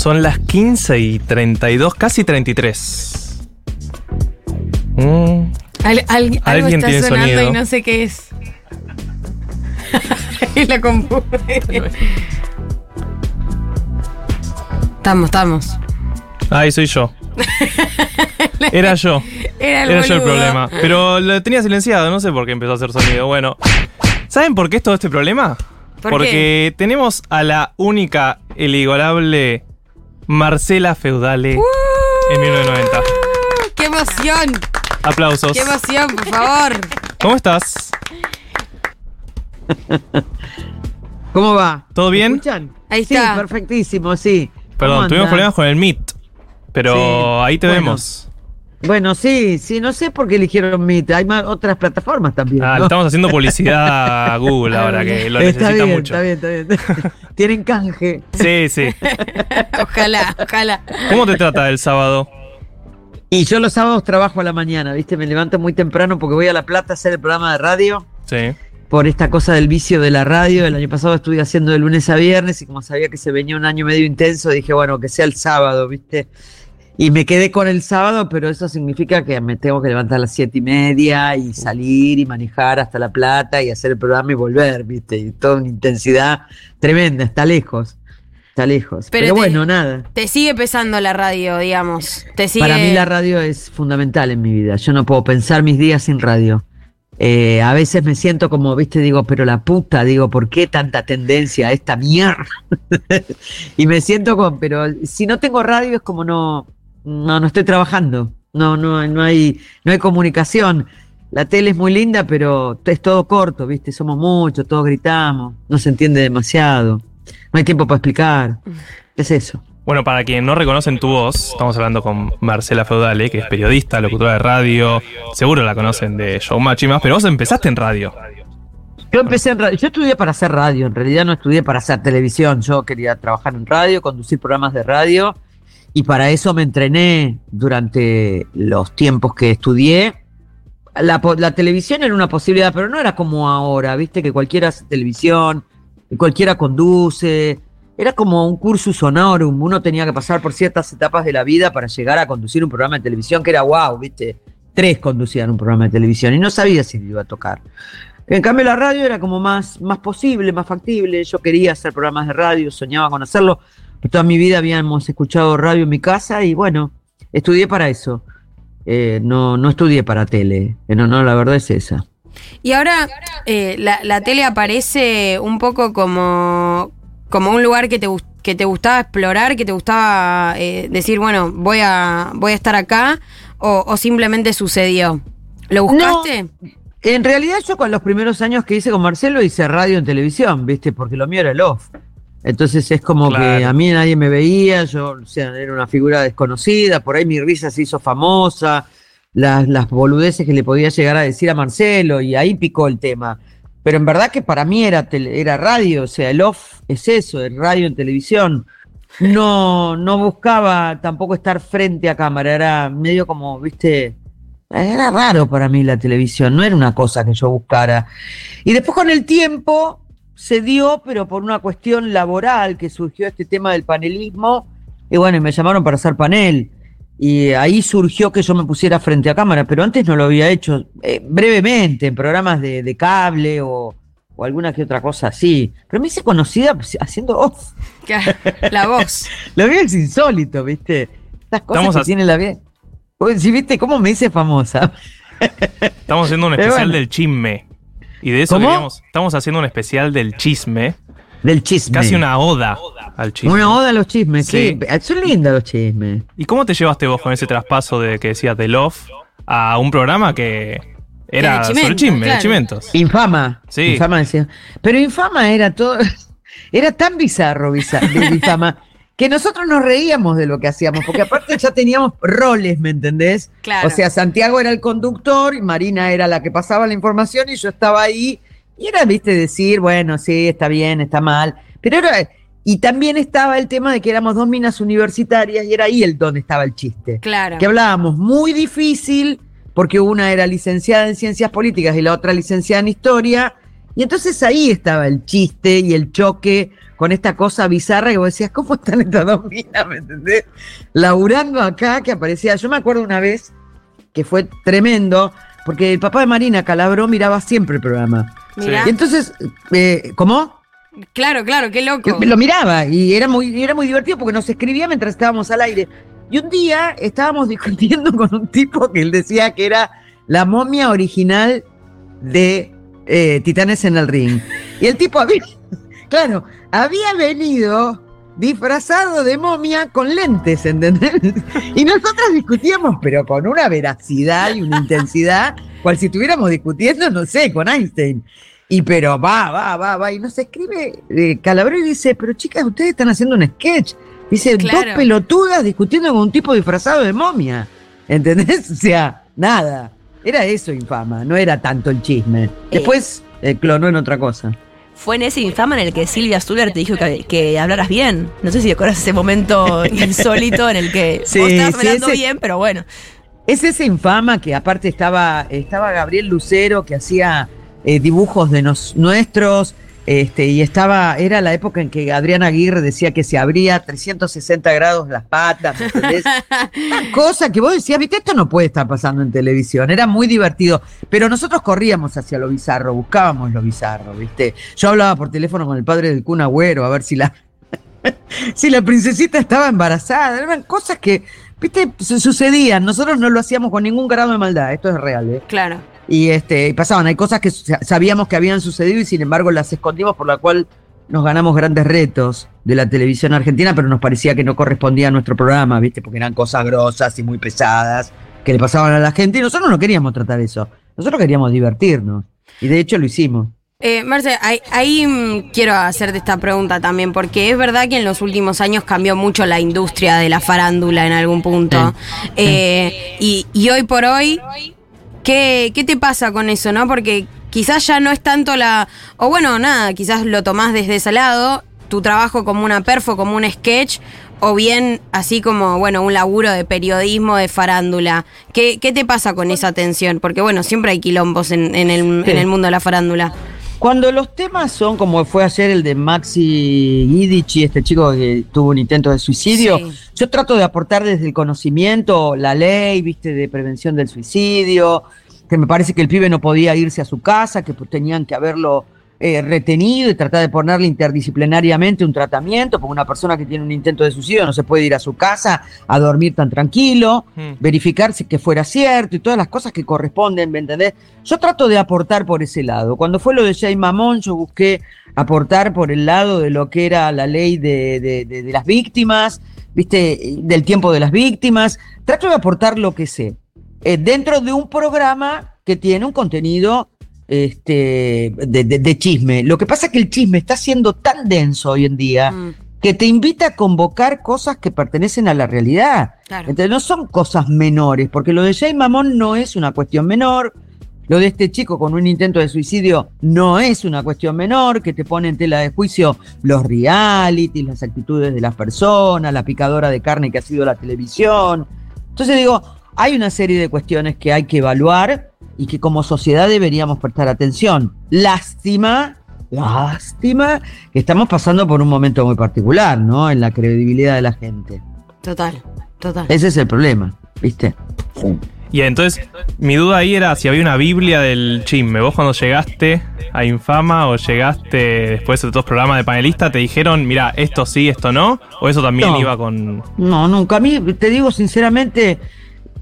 Son las 15 y 32, casi 33. Mm, Al- al- algo Alguien está tiene sonando sonido. y no sé qué es. y la estamos, estamos. Ay, soy yo. Era yo. Era el Era yo el problema. Pero lo tenía silenciado, no sé por qué empezó a hacer sonido. Bueno, ¿saben por qué es todo este problema? ¿Por Porque tenemos a la única, el igualable Marcela Feudale en 1990. ¡Qué emoción! Aplausos. ¡Qué emoción, por favor! ¿Cómo estás? ¿Cómo va? ¿Todo bien? ¿Me escuchan? Ahí sí, está. perfectísimo, sí. Perdón, ¿Cómo tuvimos problemas con el Meet. Pero Sí, ahí te bueno. vemos. Bueno, sí, sí, no sé por qué eligieron Meet. Hay más, otras plataformas también. Ah, estamos haciendo publicidad a Google ahora que lo está necesita bien, mucho. está bien, está bien. Tienen canje. Sí, sí. Ojalá, ojalá. ¿Cómo te trata el sábado? Y yo los sábados trabajo a la mañana, ¿viste? Me levanto muy temprano porque voy a La Plata a hacer el programa de radio. Sí. Por esta cosa del vicio de la radio. El año pasado estuve haciendo de lunes a viernes y como sabía que se venía un año medio intenso, dije, bueno, que sea el sábado, ¿viste? Y me quedé con el sábado, pero eso significa que me tengo que levantar a las siete y media y salir y manejar hasta La Plata y hacer el programa y volver, ¿viste? Y toda una intensidad tremenda, está lejos, está lejos. Pero Pero, te- bueno, nada. Te sigue pesando la radio, digamos. Te sigue. Para mí la radio es fundamental en mi vida. Yo no puedo pensar mis días sin radio. Eh, a veces me siento como, viste, digo, pero la puta, digo, ¿por qué tanta tendencia a esta mierda? y me siento como, pero si no tengo radio es como no, no, no estoy trabajando. No, no, no hay, no hay comunicación. La tele es muy linda, pero es todo corto, viste, somos muchos, todos gritamos, no se entiende demasiado, no hay tiempo para explicar. ¿Qué es eso? Bueno, para quien no reconocen tu voz, estamos hablando con Marcela Feudale, que es periodista, locutora de radio. Seguro la conocen de Showmatch y más, pero vos empezaste en radio. Yo empecé en radio, yo estudié para hacer radio, en realidad no estudié para hacer televisión, yo quería trabajar en radio, conducir programas de radio y para eso me entrené durante los tiempos que estudié. La, la televisión era una posibilidad, pero no era como ahora, viste que cualquiera hace televisión, cualquiera conduce, era como un cursus honorum, uno tenía que pasar por ciertas etapas de la vida para llegar a conducir un programa de televisión que era wow, viste, tres conducían un programa de televisión y no sabía si iba a tocar. En cambio la radio era como más, más posible, más factible. Yo quería hacer programas de radio, soñaba con hacerlo. Toda mi vida habíamos escuchado radio en mi casa y bueno, estudié para eso. Eh, no, no estudié para tele. Eh, No, no, la verdad es esa. Y ahora eh, la, la tele aparece un poco como, como un lugar que te, que te gustaba explorar, que te gustaba eh, decir, bueno, voy a, voy a estar acá, o, o simplemente sucedió. ¿Lo buscaste? En realidad yo con los primeros años que hice con Marcelo hice radio en televisión, ¿viste? Porque lo mío era el off. Entonces es como Claro. que a mí nadie me veía, yo o sea, era una figura desconocida, por ahí mi risa se hizo famosa, las, las boludeces que le podía llegar a decir a Marcelo y ahí picó el tema. Pero en verdad que para mí era, tele- era radio, o sea, el off es eso, el radio en televisión. No, no buscaba tampoco estar frente a cámara, era medio como, viste, era raro para mí la televisión, no era una cosa que yo buscara. Y después con el tiempo se dio, pero por una cuestión laboral que surgió este tema del panelismo, y bueno, y me llamaron para hacer panel. Y ahí surgió que yo me pusiera frente a cámara, pero antes no lo había hecho eh, brevemente, en programas de, de cable o, o alguna que otra cosa así. Pero me hice conocida haciendo off. La voz. Lo mío es insólito, ¿viste? Estas cosas Estamos que a- tiene la vida. Si viste cómo me hice famosa. Estamos haciendo un especial bueno. del chisme. Y de eso ¿Cómo? queríamos. Estamos haciendo un especial del chisme. Del chisme. Casi una oda al chisme. Una oda a los chismes, Sí. sí. Son lindos los chismes. ¿Y cómo te llevaste vos con ese traspaso de que decías de Love a un programa que era De sobre chimentos, chisme, de chimentos? Infama. Sí. Infama decía. Pero Infama era todo. Era tan bizarro, biza- de Infama, que nosotros nos reíamos de lo que hacíamos, porque aparte ya teníamos roles, ¿me entendés? Claro. O sea, Santiago era el conductor, y Marina era la que pasaba la información y yo estaba ahí. Y era, viste, decir, bueno, sí, está bien, está mal. Pero era. Y también estaba el tema de que éramos dos minas universitarias y era ahí el donde estaba el chiste. Claro. que hablábamos muy difícil, porque una era licenciada en ciencias políticas y la otra licenciada en historia, y entonces ahí estaba el chiste y el choque con esta cosa bizarra que vos decías, ¿cómo están estas dos minas? ¿Me entendés? Laburando acá, que aparecía. Yo me acuerdo una vez que fue tremendo, porque el papá de Marina Calabró miraba siempre el programa. Mirá. Y entonces, eh, ¿cómo? Claro, claro, qué loco. Lo miraba y era muy, era muy divertido porque nos escribía mientras estábamos al aire. Y un día estábamos discutiendo con un tipo que él decía que era la momia original de eh, Titanes en el Ring. Y el tipo había, claro, había venido disfrazado de momia con lentes, ¿entendés? Y nosotros discutíamos, pero con una veracidad y una intensidad, cual si estuviéramos discutiendo, no sé, con Einstein. Y pero va, va, va, va. Y nos escribe eh, Calabró y dice, pero chicas, ustedes están haciendo un sketch. Dice, Claro. dos pelotudas discutiendo con un tipo disfrazado de momia. ¿Entendés? O sea, nada. Era eso infama, no era tanto el chisme. Después eh, clonó en otra cosa. Fue en ese infama en el que Silvia Stuller te dijo que, que hablaras bien. No sé si recuerdas ese momento insólito en el que Sí, vos estabas sí, hablando ese- bien, pero bueno. Es ese infama que aparte estaba, estaba Gabriel Lucero que hacía eh, dibujos de nos- nuestros, este, y estaba, era la época en que Adrián Aguirre decía que se abría 360 grados las patas, ¿me entendés? Una cosa que vos decías, viste, esto no puede estar pasando en televisión, era muy divertido, pero nosotros corríamos hacia lo bizarro, buscábamos lo bizarro, viste. Yo hablaba por teléfono con el padre del Kun Agüero a ver si la, si la princesita estaba embarazada, eran cosas que, viste, su- sucedían, nosotros no lo hacíamos con ningún grado de maldad, esto es real, ¿eh? Claro. Y este, y pasaban, hay cosas que sa- sabíamos que habían sucedido y sin embargo las escondimos, por la cual nos ganamos grandes retos de la televisión argentina, pero nos parecía que no correspondía a nuestro programa, ¿viste? Porque eran cosas grosas y muy pesadas que le pasaban a la gente y nosotros no queríamos tratar eso. Nosotros queríamos divertirnos. Y de hecho lo hicimos. Eh, Marce, ahí, ahí, mm, quiero hacerte esta pregunta también, porque es verdad que en los últimos años cambió mucho la industria de la farándula en algún punto. Eh, y, y hoy por hoy, ¿qué, ¿qué te pasa con eso, no? Porque quizás ya no es tanto la. O bueno, nada, quizás lo tomás desde ese lado, tu trabajo como una perfo, como un sketch, o bien así como, bueno, un laburo de periodismo, de farándula. ¿Qué, qué te pasa con esa tensión? Porque bueno, siempre hay quilombos en, en el, Sí. en el mundo de la farándula. Cuando los temas son como fue ayer el de Maxi Gidici, este chico que tuvo un intento de suicidio, Sí. yo trato de aportar desde el conocimiento la ley, viste, de prevención del suicidio, que me parece que el pibe no podía irse a su casa, que pues, tenían que haberlo eh, retenido y tratar de ponerle interdisciplinariamente un tratamiento, porque una persona que tiene un intento de suicidio no se puede ir a su casa a dormir tan tranquilo, Mm. verificar si que fuera cierto y todas las cosas que corresponden, ¿me entendés? Yo trato de aportar por ese lado. Cuando fue lo de Jay Mamón, yo busqué aportar por el lado de lo que era la ley de, de- de- de las víctimas, ¿viste? Del tiempo de las víctimas. Trato de aportar lo que sé. eh, dentro de un programa que tiene un contenido este, de, de- de chisme. Lo que pasa es que el chisme está siendo tan denso hoy en día Mm, que te invita a convocar cosas que pertenecen a la realidad. claro. Entonces no son cosas menores, porque lo de Jay Mamón no es una cuestión menor, lo de este chico con un intento de suicidio no es una cuestión menor, que te pone en tela de juicio los realities, las actitudes de las personas, la picadora de carne que ha sido la televisión. Entonces digo, hay una serie de cuestiones que hay que evaluar y que como sociedad deberíamos prestar atención. Lástima, lástima que estamos pasando por un momento muy particular, ¿no? En la credibilidad de la gente. Total, total. Ese es el problema, ¿viste? Y entonces, mi duda ahí era si había una Biblia del chisme. Vos cuando llegaste a Infama o llegaste después de otros programas de panelista, te dijeron, mira, esto sí, esto no, o eso también No. iba con... No, nunca. A mí, te digo sinceramente,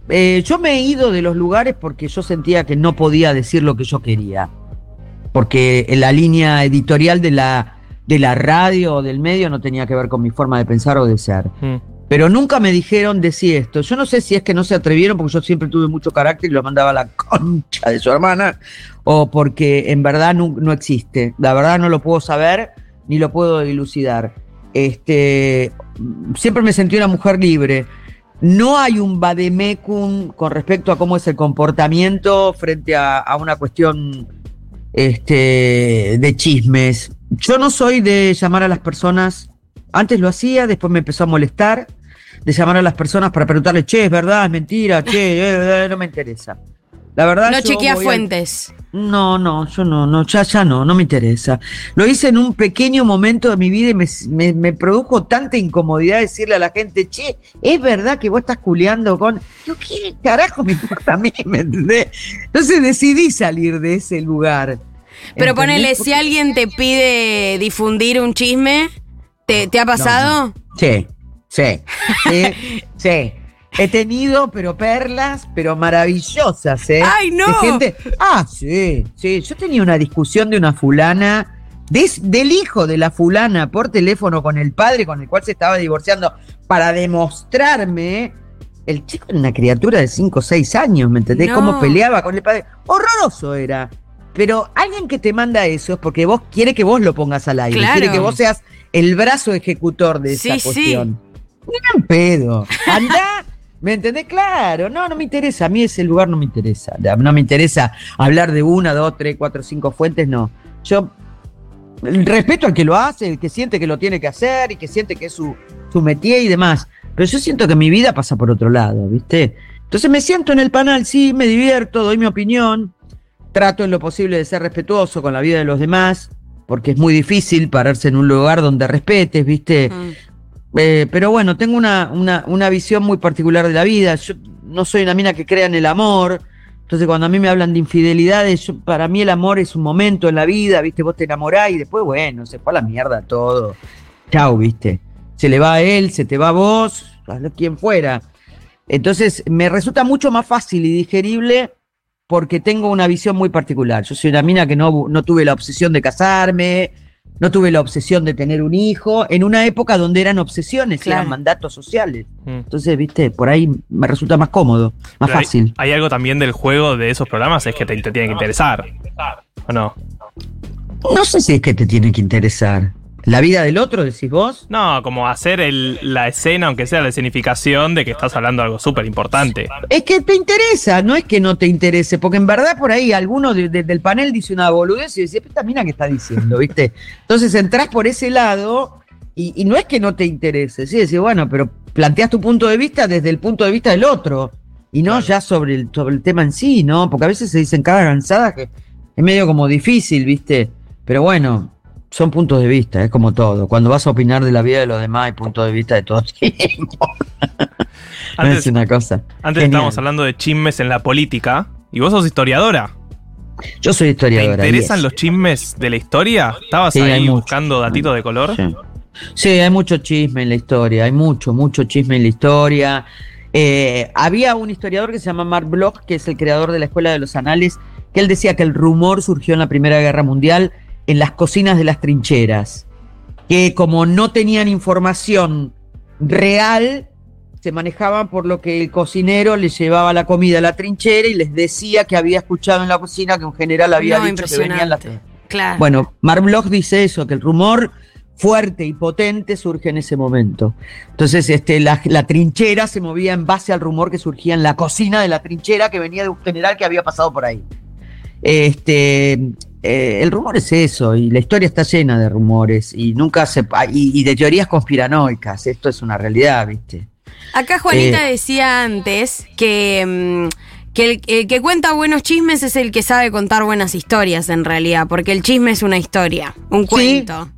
eh, yo me he ido de los lugares porque yo sentía que no podía decir lo que yo quería. Porque en la línea editorial de la, de la radio o del medio no tenía que ver con mi forma de pensar o de ser. Mm. Pero nunca me dijeron decir esto. Yo no sé si es que no se atrevieron porque yo siempre tuve mucho carácter y lo mandaba a la concha de su hermana, o porque en verdad no, no existe. La verdad no lo puedo saber ni lo puedo dilucidar. Este, siempre me sentí una mujer libre. No hay un vademecum con respecto a cómo es el comportamiento frente a, una cuestión este, de chismes. Yo no soy de llamar a las personas, antes lo hacía, después me empezó a molestar, de llamar a las personas para preguntarle, che, es verdad, es mentira, che, eh, eh, no me interesa. La verdad. No yo chequea fuentes. No, no, yo no, no, ya, ya no, no me interesa. Lo hice en un pequeño momento de mi vida y me, me- me produjo tanta incomodidad decirle a la gente, che, es verdad que vos estás culeando con. No, ¿qué carajo me importa a mí? ¿Me entendés? Entonces decidí salir de ese lugar. Pero ¿entendés? ponele, si alguien te pide difundir un chisme, ¿te, te ha pasado? Sí, sí, sí, sí. He tenido, pero perlas, pero maravillosas, ¿eh? ¡Ay, no! De gente- Ah, sí, sí. Yo tenía una discusión de una fulana, del hijo de la fulana, por teléfono con el padre con el cual se estaba divorciando, para demostrarme. El chico era una criatura de 5 o 6 años, ¿me entendés? No. Cómo peleaba con el padre. Horroroso era. Pero alguien que te manda eso es porque vos quiere que vos lo pongas al aire. Claro. Quiere que vos seas el brazo ejecutor de Sí, esa sí. cuestión. Gran pedo. Andá, ¿me entendés? Claro, no, no me interesa. A mí ese lugar no me interesa. No me interesa hablar de una, dos, tres, cuatro, cinco fuentes, no. Yo respeto al que lo hace, el que siente que lo tiene que hacer y que siente que es su, su métier y demás. Pero yo siento que mi vida pasa por otro lado, ¿viste? Entonces me siento en el panel, sí, me divierto, doy mi opinión, trato en lo posible de ser respetuoso con la vida de los demás, porque es muy difícil pararse en un lugar donde respetes, ¿viste? Mm. Eh, pero bueno, tengo una, una, una visión muy particular de la vida. Yo no soy una mina que crea en el amor. Entonces, cuando a mí me hablan de infidelidades, para mí el amor es un momento en la vida, ¿viste? Vos te enamorás y después, bueno, se fue la mierda todo. Chau, ¿viste? Se le va a él, se te va a vos, a quien fuera. Entonces, me resulta mucho más fácil y digerible porque tengo una visión muy particular. Yo soy una mina que no, no tuve la obsesión de casarme, no tuve la obsesión de tener un hijo, en una época donde eran obsesiones, Claro. eran mandatos sociales. Mm. Entonces, viste, por ahí me resulta más cómodo, más Pero hay- fácil. Hay, algo también del juego de esos programas, es que te, te tiene que interesar. ¿O no? No sé si es que te tiene que interesar. ¿La vida del otro, decís vos? No, como hacer el- la escena, aunque sea la escenificación, de que estás hablando de algo súper importante. Es que te interesa, no es que no te interese, porque en verdad por ahí alguno de- de- del panel dice una boludez y dice, esta mina que está diciendo, ¿viste? Entonces entrás por ese lado y, y no es que no te interese, sí, decís, bueno, pero planteas tu punto de vista desde el punto de vista del otro y no Claro. ya sobre el, sobre el tema en sí, ¿no? Porque a veces se dicen cada cansada que es medio como difícil, ¿viste? Pero bueno, son puntos de vista, es como todo. Cuando vas a opinar de la vida de los demás hay puntos de vista de todo tiempo. Antes, es una cosa. antes Genial. estábamos hablando de chismes en la política, y vos sos historiadora. Yo soy ¿Te historiadora. interesan yes. los chismes de la historia? ¿Estabas Sí, ahí buscando datitos de color? Sí. Sí, hay mucho chisme en la historia, hay mucho, mucho chisme en la historia. Eh, había un historiador que se llama Mark Bloch, que es el creador de la Escuela de los Anales, que él decía que el rumor surgió en la Primera Guerra Mundial en las cocinas de las trincheras, que como no tenían información real, se manejaban por lo que el cocinero les llevaba la comida a la trinchera y les decía que había escuchado en la cocina que un general había No, dicho que venían las. Claro. bueno, Mark Bloch dice eso, que el rumor fuerte y potente surge en ese momento. Entonces, este, la, la trinchera se movía en base al rumor que surgía en la cocina de la trinchera que venía de un general que había pasado por ahí. Este, eh, el rumor es eso, y la historia está llena de rumores, y nunca se y, y de teorías conspiranoicas. Esto es una realidad, ¿viste? Acá Juanita Eh. decía antes que, mm, que el, el que cuenta buenos chismes es el que sabe contar buenas historias en realidad, porque el chisme es una historia, un cuento.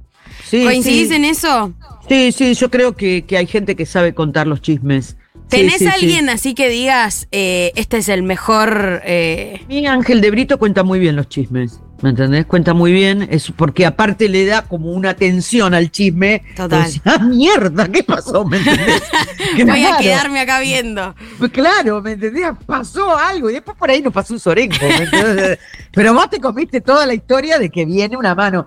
Sí, ¿Coincidís sí. en eso? Sí, sí, yo creo que, que hay gente que sabe contar los chismes. ¿Tenés sí, sí. alguien así que digas, eh, este es el mejor... eh, Mi Ángel de Brito cuenta muy bien los chismes, ¿me entendés? Cuenta muy bien, es porque aparte le da como una atención al chisme. Total. Decís, ah, mierda, ¿qué pasó? ¿Me entendés? Voy a quedarme acá viendo. pues Claro, ¿me entendés? Pasó algo y después por ahí nos pasó un sorenco. Pero vos te comiste toda la historia de que viene una mano.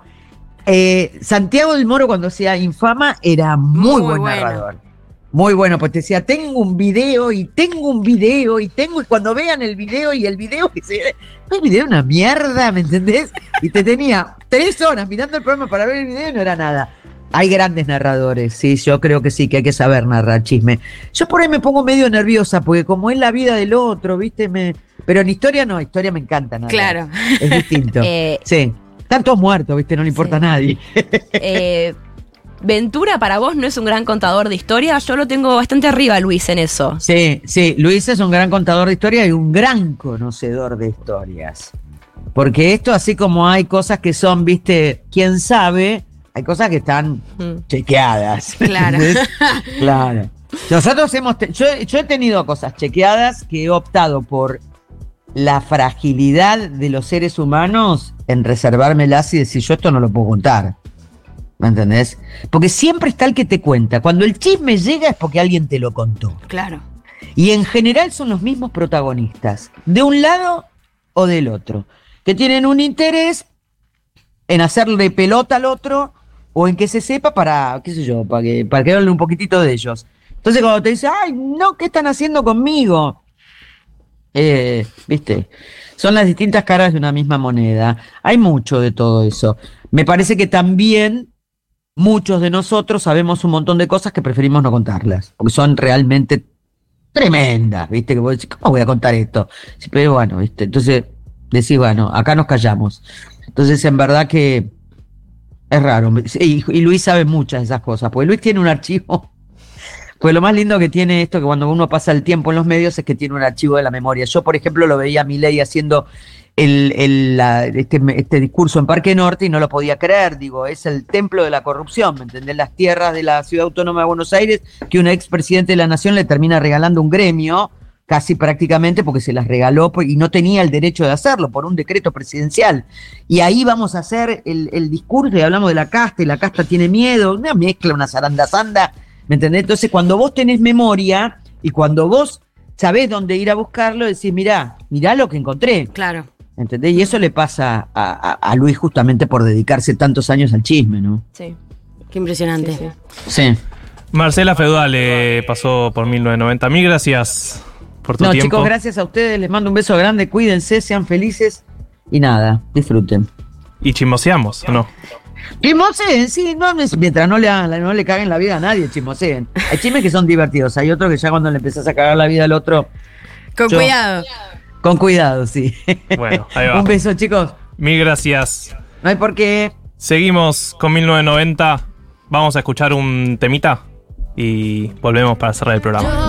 Eh, Santiago del Moro cuando hacía Infama era muy, Muy buen bueno. narrador. Muy bueno, pues te decía, tengo un video y tengo un video y tengo, y cuando vean el video y el video, que se, el video una mierda, ¿me entendés? Y te tenía tres horas mirando el programa para ver el video y no era nada. Hay grandes narradores, sí, yo creo que sí, que hay que saber narrar chisme. Yo por ahí me pongo medio nerviosa, porque como es la vida del otro, ¿viste? Me... Pero en historia no, historia me encanta narrar. Claro. Es distinto. Eh, Sí. Están todos muertos, ¿viste? No le importa Sí. a nadie. eh, Ventura para vos no es un gran contador de historias. Yo lo tengo bastante arriba, Luis, en eso. Sí, sí, Luis es un gran contador de historias y un gran conocedor de historias. Porque esto, así como hay cosas que son, viste, quién sabe, hay cosas que están Mm. chequeadas. Claro. claro. Nosotros hemos, yo, yo he tenido cosas chequeadas que he optado por la fragilidad de los seres humanos en reservármelas y decir, yo esto no lo puedo contar. ¿Me entendés? Porque siempre está el que te cuenta. Cuando el chisme llega es porque alguien te lo contó. Claro. Y en general son los mismos protagonistas, de un lado o del otro, que tienen un interés en hacerle pelota al otro o en que se sepa para, qué sé yo, para que, para que hable un poquitito de ellos. Entonces cuando te dice, ay, no, ¿qué están haciendo conmigo? Eh, viste, son las distintas caras de una misma moneda. Hay mucho de todo eso. Me parece que también muchos de nosotros sabemos un montón de cosas que preferimos no contarlas, porque son realmente tremendas, ¿viste? Que vos decís, ¿cómo voy a contar esto? Pero bueno, ¿viste? Entonces decís, bueno, acá nos callamos. Entonces, en verdad que es raro. Y Luis sabe muchas de esas cosas, porque Luis tiene un archivo. Pues lo más lindo que tiene esto, que cuando uno pasa el tiempo en los medios, es que tiene un archivo de la memoria. Yo, por ejemplo, lo veía a Milei haciendo el, la- este, este discurso en Parque Norte y no lo podía creer. Digo, es el templo de la corrupción, ¿me entendés? Las tierras de la Ciudad Autónoma de Buenos Aires, que un expresidente de la Nación le termina regalando un gremio, casi prácticamente porque se las regaló y no tenía el derecho de hacerlo por un decreto presidencial. Y ahí vamos a hacer el, el discurso y hablamos de la casta y la casta tiene miedo, una mezcla, una zarandazanda, ¿me entendés? Entonces, cuando vos tenés memoria y cuando vos sabés dónde ir a buscarlo, decís, mirá, mirá lo que encontré. Claro. ¿Entendés? Y eso le pasa a, a- a Luis justamente por dedicarse tantos años al chisme, ¿no? Sí. Qué impresionante. Sí, sí. Sí. Marcela Feudal eh, pasó por 1990. Mil gracias por tu No, tiempo. chicos, gracias a ustedes. Les mando un beso grande. Cuídense, sean felices y nada, disfruten. Y chismoseamos, ¿o no? Chismoseen, sí, no, mientras no le, no le caguen la vida a nadie, chismoseen. Hay chismes que son divertidos, hay otros que ya cuando le empezás a cagar la vida al otro, Con Yo- cuidado. Con cuidado, sí. Bueno, ahí va. un beso, chicos. Mil gracias. No hay por qué. Seguimos con 1990. Vamos a escuchar un temita y volvemos para cerrar el programa.